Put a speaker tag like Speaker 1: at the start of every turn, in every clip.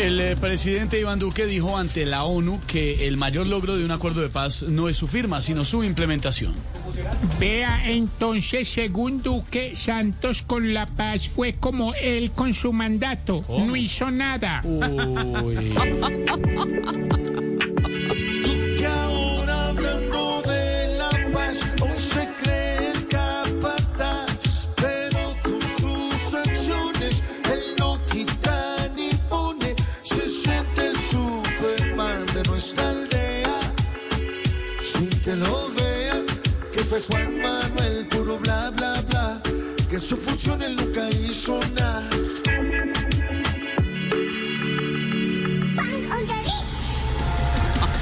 Speaker 1: El eh, presidente Iván Duque dijo ante la ONU que el mayor logro de un acuerdo de paz no es su firma, sino su implementación.
Speaker 2: Vea entonces, según Duque, Santos con la paz fue como él con su mandato. No hizo nada.
Speaker 1: Uy.
Speaker 3: que lo vean, que fue Juan Manuel, puro bla bla bla, que su función él nunca hizo nada.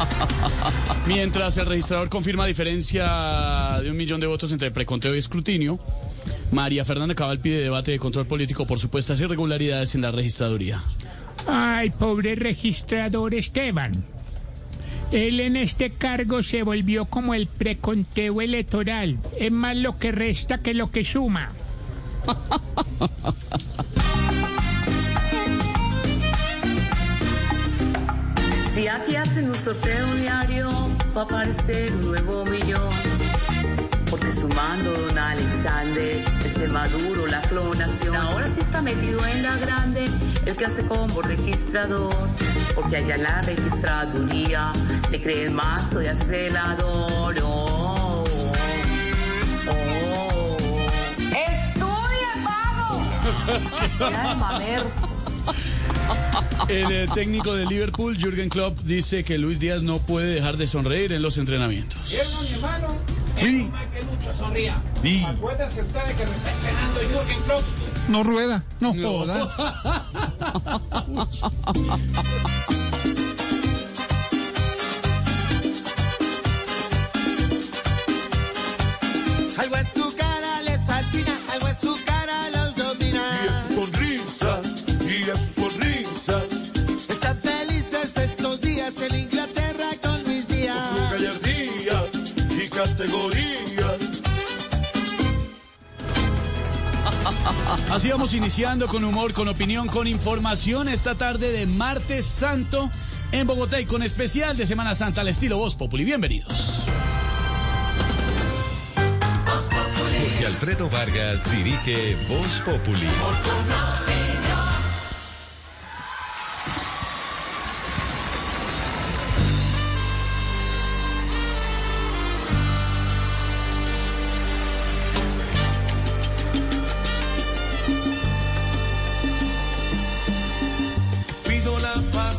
Speaker 1: Mientras el registrador confirma diferencia de un millón de votos entre preconteo y escrutinio, María Fernanda Cabal pide debate de control político por supuestas irregularidades en la registraduría.
Speaker 2: Ay, pobre registrador Esteban. Él en este cargo se volvió como el preconteo electoral. Es más lo que resta que lo que suma.
Speaker 4: Si aquí hacen un sorteo diario, va a aparecer un nuevo millón. Porque sumando Don Alexander, desde Maduro, la clonación, ahora sí está metido en la grande el que hace como registrador. Porque allá en la registraduría le creen mazo de acelador. Oh, oh. ¡Estudia, vamos! De.
Speaker 1: El eh, técnico de Liverpool, Jürgen Klopp, dice que Luis Díaz no puede dejar de sonreír en los entrenamientos.
Speaker 5: ¿Vieron, mi hermano?
Speaker 6: Sí.
Speaker 5: Sonría.
Speaker 6: Sí.
Speaker 5: Acuérdense ustedes que me está entrenando Jürgen Klopp.
Speaker 6: No rueda, no, joda.
Speaker 3: Algo en su cara
Speaker 1: Así vamos iniciando con humor, con opinión, con información esta tarde de martes santo en Bogotá y con especial de Semana Santa al estilo Voz Populi. Bienvenidos.
Speaker 7: Jorge Alfredo Vargas dirige Voz Populi.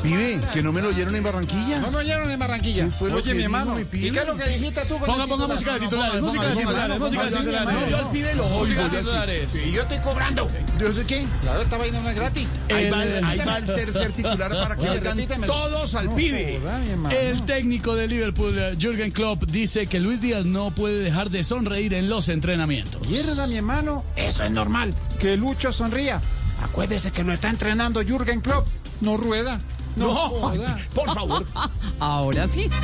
Speaker 6: Pibe, que no me lo oyeron en Barranquilla.
Speaker 5: No me oyeron en Barranquilla.
Speaker 6: ¿Qué fue lo
Speaker 5: Oye,
Speaker 6: que
Speaker 5: mi
Speaker 6: dijo
Speaker 5: hermano.
Speaker 6: mi
Speaker 5: ¿Y
Speaker 6: pibe?
Speaker 5: qué es lo que dijiste tú con
Speaker 1: Ponga, ponga música de titulares, música de titulares, música de titulares.
Speaker 6: No, yo al pibe lo oigo.
Speaker 5: Y yo estoy cobrando.
Speaker 6: ¿Yo sé qué?
Speaker 5: Claro, esta vaina no es gratis.
Speaker 6: Ahí va,
Speaker 1: El-
Speaker 6: tercer titular para que oigan todos al pibe.
Speaker 1: El técnico de Liverpool, eh, Jürgen Klopp, dice que Luis Díaz no puede dejar de sonreír en los entrenamientos.
Speaker 5: Mierda, mi hermano. Eso es normal. Que Lucho sonría. Acuérdese que lo está entrenando Jürgen Klopp. No rueda. No,
Speaker 6: por favor.
Speaker 2: Ahora sí.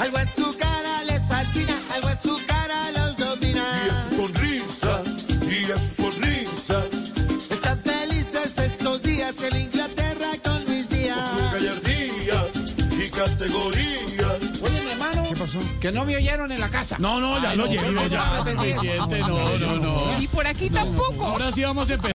Speaker 3: Algo en su cara les fascina, algo en su cara los domina. Y es su sonrisa, y es su sonrisa. Están felices estos días en Inglaterra con Luis Díaz. Con su gallardía y categoría.
Speaker 6: Pasó?
Speaker 5: Que no me oyeron en la casa.
Speaker 1: No, no, ya lo
Speaker 5: no, no,
Speaker 1: ya,
Speaker 5: no,
Speaker 1: suficiente, no, no, no.
Speaker 2: Y por aquí tampoco.
Speaker 1: Ahora sí vamos a empezar.